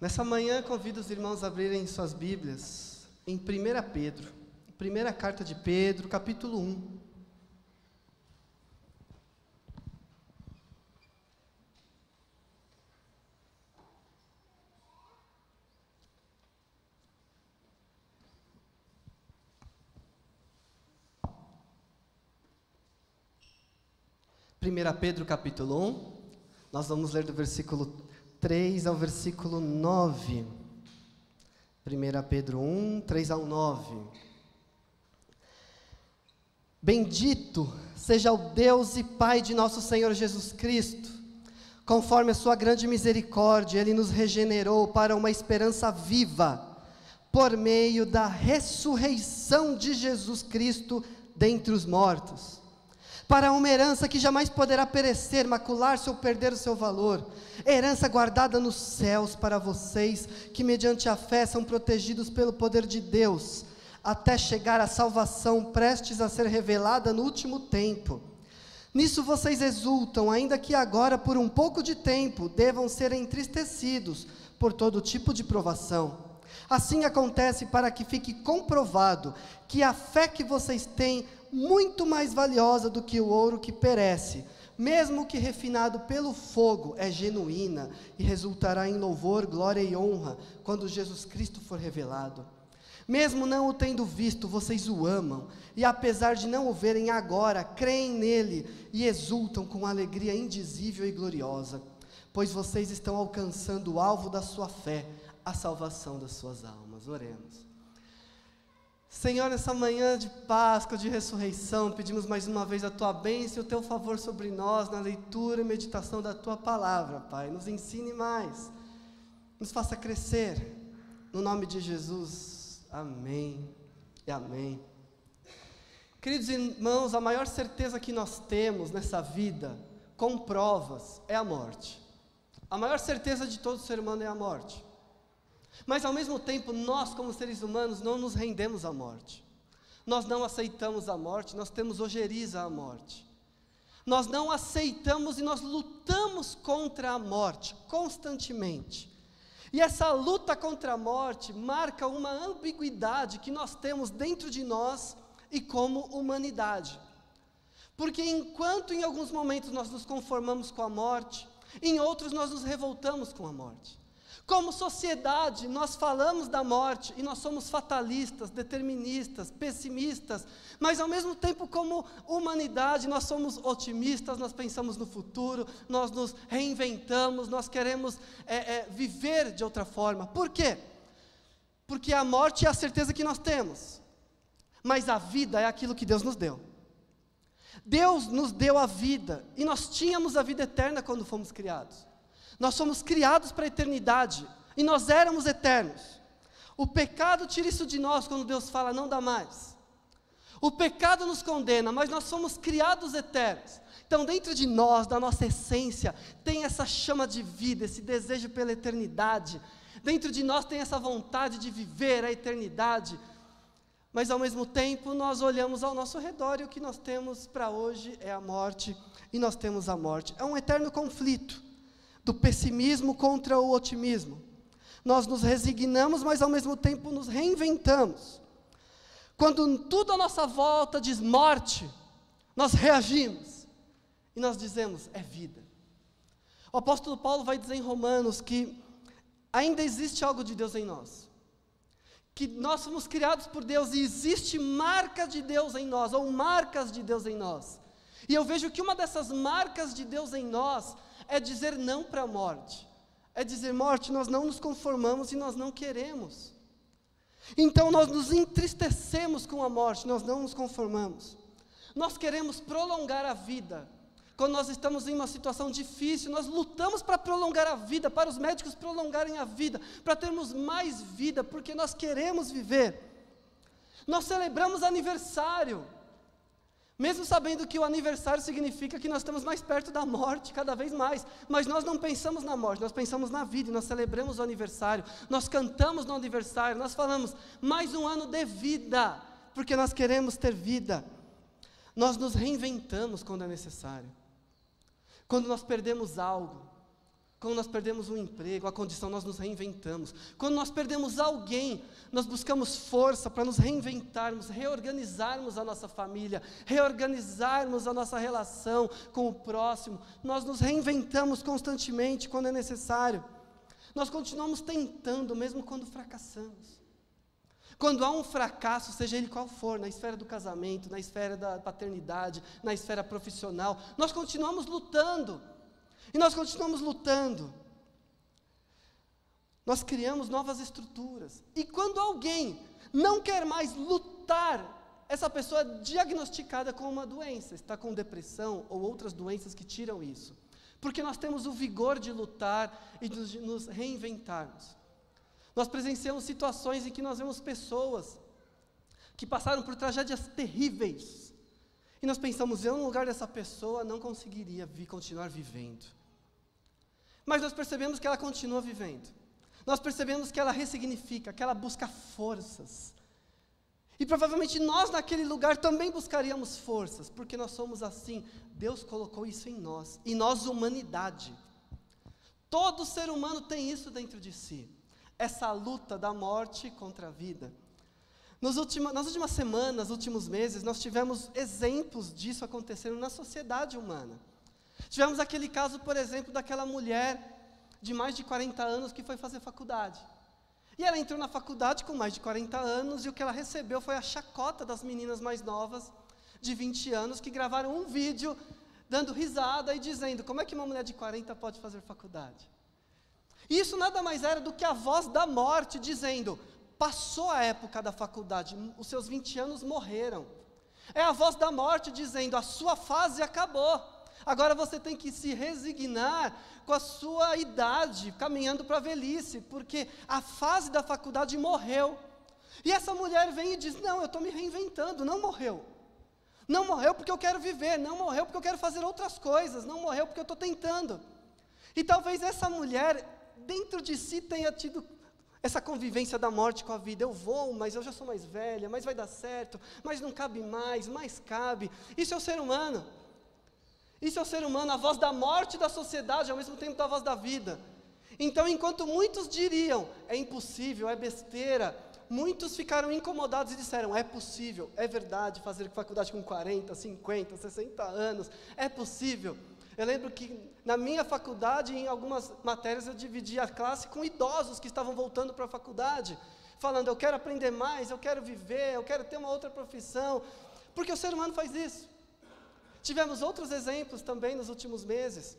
Nessa manhã, convido os irmãos a abrirem suas Bíblias em 1 Pedro, primeira carta de Pedro, capítulo 1. Primeira Pedro capítulo 1, nós vamos ler do versículo 3 ao versículo 9. 1 Pedro 1, 3 ao 9. Bendito seja o Deus e Pai de nosso Senhor Jesus Cristo, conforme a Sua grande misericórdia, Ele nos regenerou para uma esperança viva, por meio da ressurreição de Jesus Cristo dentre os mortos para uma herança que jamais poderá perecer, macular-se ou perder o seu valor, herança guardada nos céus para vocês, que mediante a fé são protegidos pelo poder de Deus, até chegar à salvação prestes a ser revelada no último tempo. Nisso vocês exultam, ainda que agora, por um pouco de tempo, devam ser entristecidos por todo tipo de provação. Assim acontece para que fique comprovado que a fé que vocês têm muito mais valiosa do que o ouro que perece, mesmo que refinado pelo fogo, é genuína e resultará em louvor, glória e honra quando Jesus Cristo for revelado. Mesmo não o tendo visto, vocês o amam, e apesar de não o verem agora, creem nele e exultam com alegria indizível e gloriosa, pois vocês estão alcançando o alvo da sua fé, a salvação das suas almas. Oremos. Senhor, nessa manhã de Páscoa, de ressurreição, pedimos mais uma vez a tua bênção e o teu favor sobre nós na leitura e meditação da tua palavra, Pai. Nos ensine mais, nos faça crescer. No nome de Jesus, amém e amém. Queridos irmãos, a maior certeza que nós temos nessa vida, com provas, é a morte. A maior certeza de todo ser humano é a morte. Mas ao mesmo tempo, nós, como seres humanos, não nos rendemos à morte. Nós não aceitamos a morte, nós temos ojeriza à morte. Nós não aceitamos e nós lutamos contra a morte constantemente. E essa luta contra a morte marca uma ambiguidade que nós temos dentro de nós e como humanidade. Porque enquanto em alguns momentos nós nos conformamos com a morte, em outros nós nos revoltamos com a morte. Como sociedade, nós falamos da morte e nós somos fatalistas, deterministas, pessimistas, mas ao mesmo tempo, como humanidade, nós somos otimistas, nós pensamos no futuro, nós nos reinventamos, nós queremos é, é, viver de outra forma. Por quê? Porque a morte é a certeza que nós temos, mas a vida é aquilo que Deus nos deu. Deus nos deu a vida e nós tínhamos a vida eterna quando fomos criados. Nós somos criados para a eternidade e nós éramos eternos. O pecado tira isso de nós quando Deus fala, não dá mais. O pecado nos condena, mas nós somos criados eternos. Então, dentro de nós, da nossa essência, tem essa chama de vida, esse desejo pela eternidade. Dentro de nós tem essa vontade de viver a eternidade. Mas ao mesmo tempo, nós olhamos ao nosso redor e o que nós temos para hoje é a morte, e nós temos a morte. É um eterno conflito do pessimismo contra o otimismo. Nós nos resignamos, mas ao mesmo tempo nos reinventamos. Quando tudo à nossa volta diz morte, nós reagimos e nós dizemos é vida. O apóstolo Paulo vai dizer em Romanos que ainda existe algo de Deus em nós. Que nós somos criados por Deus e existe marca de Deus em nós, ou marcas de Deus em nós. E eu vejo que uma dessas marcas de Deus em nós é dizer não para a morte. É dizer, morte, nós não nos conformamos e nós não queremos. Então nós nos entristecemos com a morte, nós não nos conformamos. Nós queremos prolongar a vida. Quando nós estamos em uma situação difícil, nós lutamos para prolongar a vida, para os médicos prolongarem a vida, para termos mais vida, porque nós queremos viver. Nós celebramos aniversário. Mesmo sabendo que o aniversário significa que nós estamos mais perto da morte, cada vez mais. Mas nós não pensamos na morte, nós pensamos na vida e nós celebramos o aniversário. Nós cantamos no aniversário, nós falamos mais um ano de vida, porque nós queremos ter vida. Nós nos reinventamos quando é necessário. Quando nós perdemos algo, Quando nós perdemos um emprego, a condição, nós nos reinventamos. Quando nós perdemos alguém, nós buscamos força para nos reinventarmos, reorganizarmos a nossa família, reorganizarmos a nossa relação com o próximo. Nós nos reinventamos constantemente quando é necessário. Nós continuamos tentando, mesmo quando fracassamos. Quando há um fracasso, seja ele qual for, na esfera do casamento, na esfera da paternidade, na esfera profissional, nós continuamos lutando. E nós continuamos lutando. Nós criamos novas estruturas. E quando alguém não quer mais lutar, essa pessoa é diagnosticada com uma doença, está com depressão ou outras doenças que tiram isso. Porque nós temos o vigor de lutar e de nos reinventarmos. Nós presenciamos situações em que nós vemos pessoas que passaram por tragédias terríveis. E nós pensamos, eu no lugar dessa pessoa não conseguiria vi, continuar vivendo. Mas nós percebemos que ela continua vivendo. Nós percebemos que ela ressignifica, que ela busca forças. E provavelmente nós naquele lugar também buscaríamos forças, porque nós somos assim. Deus colocou isso em nós, e nós, humanidade. Todo ser humano tem isso dentro de si, essa luta da morte contra a vida. Nos última, nas últimas semanas, últimos meses, nós tivemos exemplos disso acontecendo na sociedade humana. Tivemos aquele caso, por exemplo, daquela mulher de mais de 40 anos que foi fazer faculdade. E ela entrou na faculdade com mais de 40 anos e o que ela recebeu foi a chacota das meninas mais novas, de 20 anos, que gravaram um vídeo dando risada e dizendo: como é que uma mulher de 40 pode fazer faculdade? E isso nada mais era do que a voz da morte dizendo: passou a época da faculdade, os seus 20 anos morreram. É a voz da morte dizendo: a sua fase acabou. Agora você tem que se resignar com a sua idade, caminhando para a velhice, porque a fase da faculdade morreu. E essa mulher vem e diz: Não, eu estou me reinventando, não morreu. Não morreu porque eu quero viver, não morreu porque eu quero fazer outras coisas, não morreu porque eu estou tentando. E talvez essa mulher, dentro de si, tenha tido essa convivência da morte com a vida. Eu vou, mas eu já sou mais velha, mas vai dar certo, mas não cabe mais, mais cabe. Isso é o ser humano. Isso é o ser humano, a voz da morte da sociedade, ao mesmo tempo da voz da vida. Então, enquanto muitos diriam, é impossível, é besteira, muitos ficaram incomodados e disseram, é possível, é verdade fazer faculdade com 40, 50, 60 anos, é possível. Eu lembro que na minha faculdade, em algumas matérias, eu dividia a classe com idosos que estavam voltando para a faculdade, falando, eu quero aprender mais, eu quero viver, eu quero ter uma outra profissão, porque o ser humano faz isso. Tivemos outros exemplos também nos últimos meses.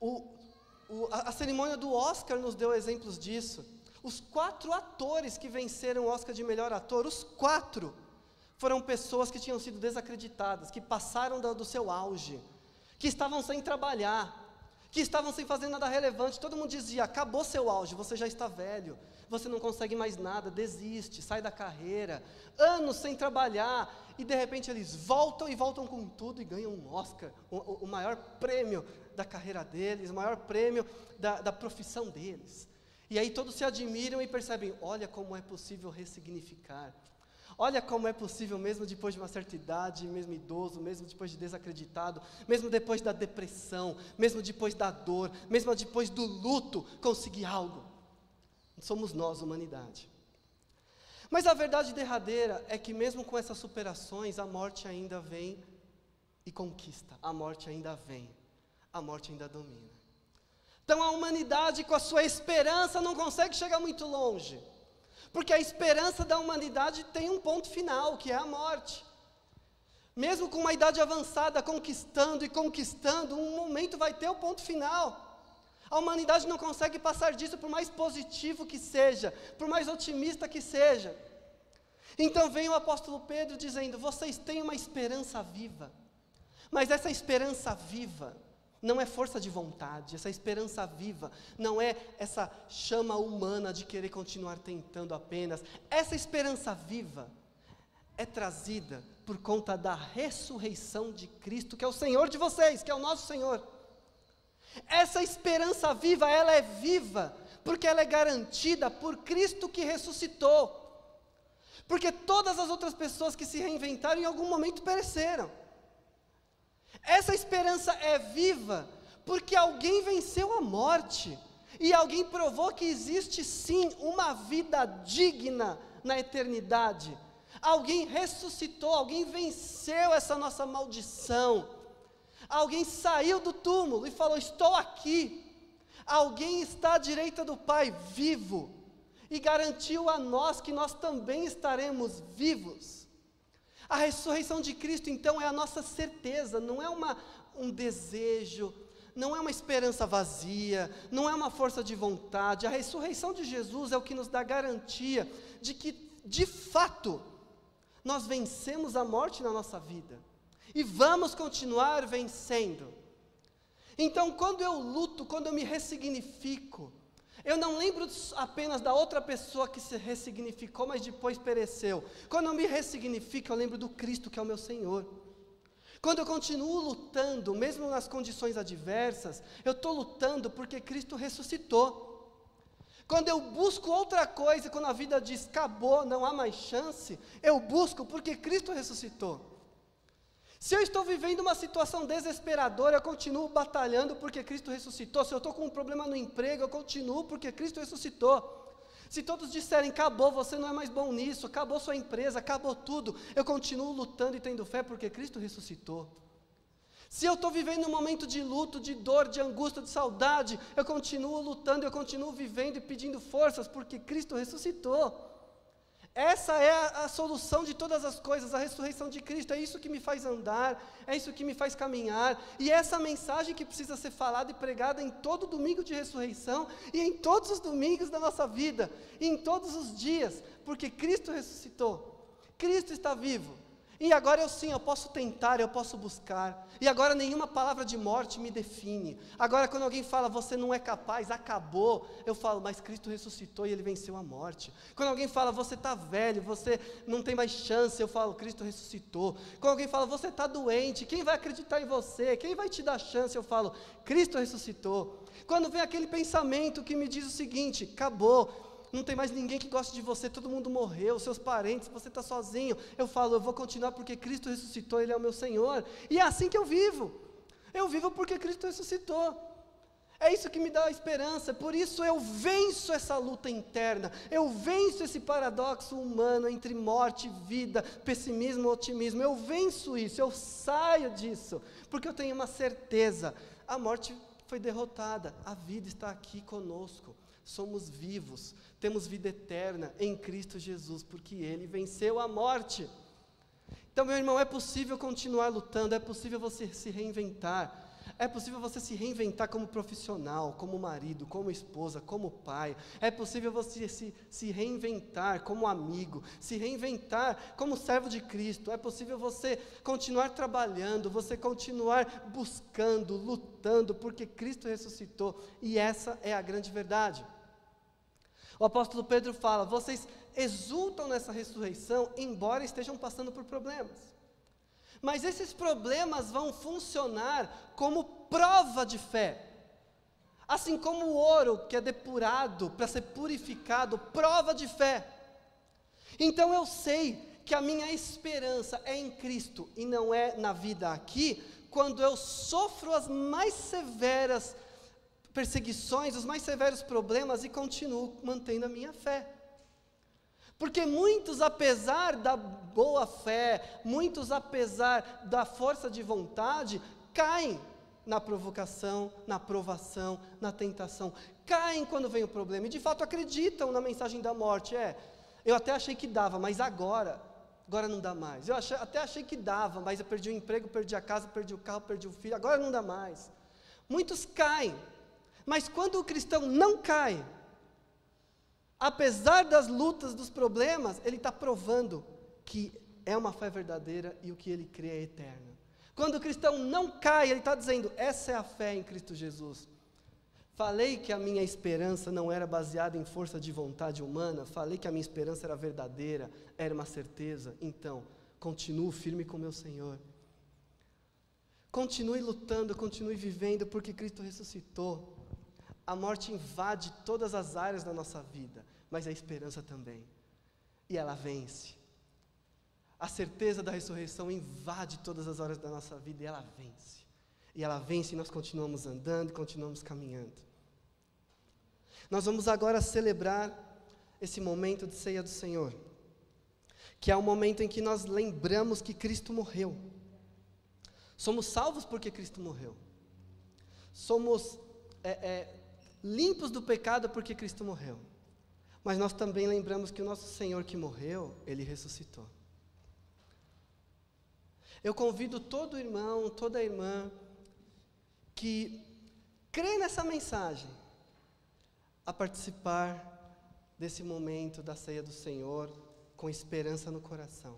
O, o, a, a cerimônia do Oscar nos deu exemplos disso. Os quatro atores que venceram o Oscar de melhor ator, os quatro, foram pessoas que tinham sido desacreditadas, que passaram do, do seu auge, que estavam sem trabalhar, que estavam sem fazer nada relevante. Todo mundo dizia: acabou seu auge, você já está velho, você não consegue mais nada, desiste, sai da carreira. Anos sem trabalhar, e de repente eles voltam e voltam com tudo e ganham um Oscar, o, o maior prêmio da carreira deles, o maior prêmio da, da profissão deles. E aí todos se admiram e percebem: olha como é possível ressignificar. Olha como é possível, mesmo depois de uma certa idade, mesmo idoso, mesmo depois de desacreditado, mesmo depois da depressão, mesmo depois da dor, mesmo depois do luto, conseguir algo. Somos nós, humanidade. Mas a verdade derradeira é que, mesmo com essas superações, a morte ainda vem e conquista, a morte ainda vem, a morte ainda domina. Então a humanidade, com a sua esperança, não consegue chegar muito longe. Porque a esperança da humanidade tem um ponto final, que é a morte. Mesmo com uma idade avançada, conquistando e conquistando, um momento vai ter o ponto final. A humanidade não consegue passar disso, por mais positivo que seja, por mais otimista que seja. Então vem o apóstolo Pedro dizendo: vocês têm uma esperança viva, mas essa esperança viva não é força de vontade, essa esperança viva não é essa chama humana de querer continuar tentando apenas. Essa esperança viva é trazida por conta da ressurreição de Cristo, que é o Senhor de vocês, que é o nosso Senhor. Essa esperança viva, ela é viva, porque ela é garantida por Cristo que ressuscitou. Porque todas as outras pessoas que se reinventaram em algum momento pereceram. Essa esperança é viva, Porque alguém venceu a morte. E alguém provou que existe sim uma vida digna na eternidade. Alguém ressuscitou, alguém venceu essa nossa maldição. Alguém saiu do túmulo e falou: Estou aqui. Alguém está à direita do Pai, vivo, e garantiu a nós que nós também estaremos vivos. A ressurreição de Cristo, então, é a nossa certeza, não é uma, um desejo, não é uma esperança vazia, não é uma força de vontade. A ressurreição de Jesus é o que nos dá garantia de que, de fato, nós vencemos a morte na nossa vida e vamos continuar vencendo. Então, quando eu luto, quando eu me ressignifico, eu não lembro apenas da outra pessoa que se ressignificou, mas depois pereceu. Quando eu me ressignifico, eu lembro do Cristo que é o meu Senhor. Quando eu continuo lutando, mesmo nas condições adversas, eu estou lutando porque Cristo ressuscitou. Quando eu busco outra coisa, quando a vida diz acabou, não há mais chance, eu busco porque Cristo ressuscitou. Se eu estou vivendo uma situação desesperadora, eu continuo batalhando porque Cristo ressuscitou. Se eu estou com um problema no emprego, eu continuo porque Cristo ressuscitou. Se todos disserem, acabou, você não é mais bom nisso, acabou sua empresa, acabou tudo, eu continuo lutando e tendo fé porque Cristo ressuscitou. Se eu estou vivendo um momento de luto, de dor, de angústia, de saudade, eu continuo lutando, eu continuo vivendo e pedindo forças porque Cristo ressuscitou. Essa é a, a, solução de todas as coisas, a ressurreição de Cristo. É isso que me faz andar, é isso que me faz caminhar. E é essa mensagem que precisa ser falada e pregada em todo domingo de ressurreição e em todos os domingos da nossa vida, em todos os dias, porque Cristo ressuscitou. Cristo está vivo. E agora eu sim, eu posso tentar, eu posso buscar. E agora nenhuma palavra de morte me define. Agora quando alguém fala você não é capaz, acabou, eu falo, mas Cristo ressuscitou e ele venceu a morte. Quando alguém fala você está velho, você não tem mais chance, eu falo, Cristo ressuscitou. Quando alguém fala você está doente, quem vai acreditar em você? Quem vai te dar chance? Eu falo, Cristo ressuscitou. Quando vem aquele pensamento que me diz o seguinte, acabou, não tem mais ninguém que goste de você, todo mundo morreu, seus parentes, você está sozinho. Eu falo, eu vou continuar porque Cristo ressuscitou, Ele é o meu Senhor. E é assim que eu vivo. Eu vivo porque Cristo ressuscitou. É isso que me dá esperança, por isso eu venço essa luta interna, eu venço esse paradoxo humano entre morte e vida, pessimismo e otimismo, eu venço isso, eu saio disso, porque eu tenho uma certeza: a morte foi derrotada, a vida está aqui conosco, somos vivos, temos vida eterna em Cristo Jesus, porque Ele venceu a morte. Então, meu irmão, é possível continuar lutando, é possível você se reinventar, é possível você se reinventar como profissional, como marido, como esposa, como pai. É possível você se, se reinventar como amigo, se reinventar como servo de Cristo. É possível você continuar trabalhando, você continuar buscando, lutando, porque Cristo ressuscitou. E essa é a grande verdade. O apóstolo Pedro fala: vocês exultam nessa ressurreição, embora estejam passando por problemas. Mas esses problemas vão funcionar como prova de fé. Assim como o ouro que é depurado para ser purificado, prova de fé. Então eu sei que a minha esperança é em Cristo e não é na vida aqui, quando eu sofro as mais severas perseguições, os mais severos problemas e continuo mantendo a minha fé. Porque muitos, apesar da boa fé, muitos, apesar da força de vontade, caem na provocação, na provação, na tentação. Caem quando vem o problema e de fato acreditam na mensagem da morte. É, eu até achei que dava, mas agora, agora não dá mais. Eu achei, até achei que dava, mas eu perdi o emprego, perdi a casa, perdi o carro, perdi o filho, agora não dá mais. Muitos caem mas quando o cristão não cai, apesar das lutas, dos problemas, ele está provando que é uma fé verdadeira e o que ele crê é eterno. Quando o cristão não cai, ele está dizendo: essa é a fé em Cristo Jesus. Falei que a minha esperança não era baseada em força de vontade humana, falei que a minha esperança era verdadeira, era uma certeza. Então, continuo firme com meu Senhor. Continue lutando, continue vivendo, porque Cristo ressuscitou. A morte invade todas as áreas da nossa vida, mas a esperança também. E ela vence. A certeza da ressurreição invade todas as áreas da nossa vida e ela vence. E ela vence e nós continuamos andando e continuamos caminhando. Nós vamos agora celebrar esse momento de ceia do Senhor, que é o momento em que nós lembramos que Cristo morreu. Somos salvos porque Cristo morreu. Somos é, é, limpos do pecado porque Cristo morreu. Mas nós também lembramos que o nosso Senhor que morreu, ele ressuscitou. Eu convido todo irmão, toda irmã que crê nessa mensagem a participar desse momento da ceia do Senhor com esperança no coração.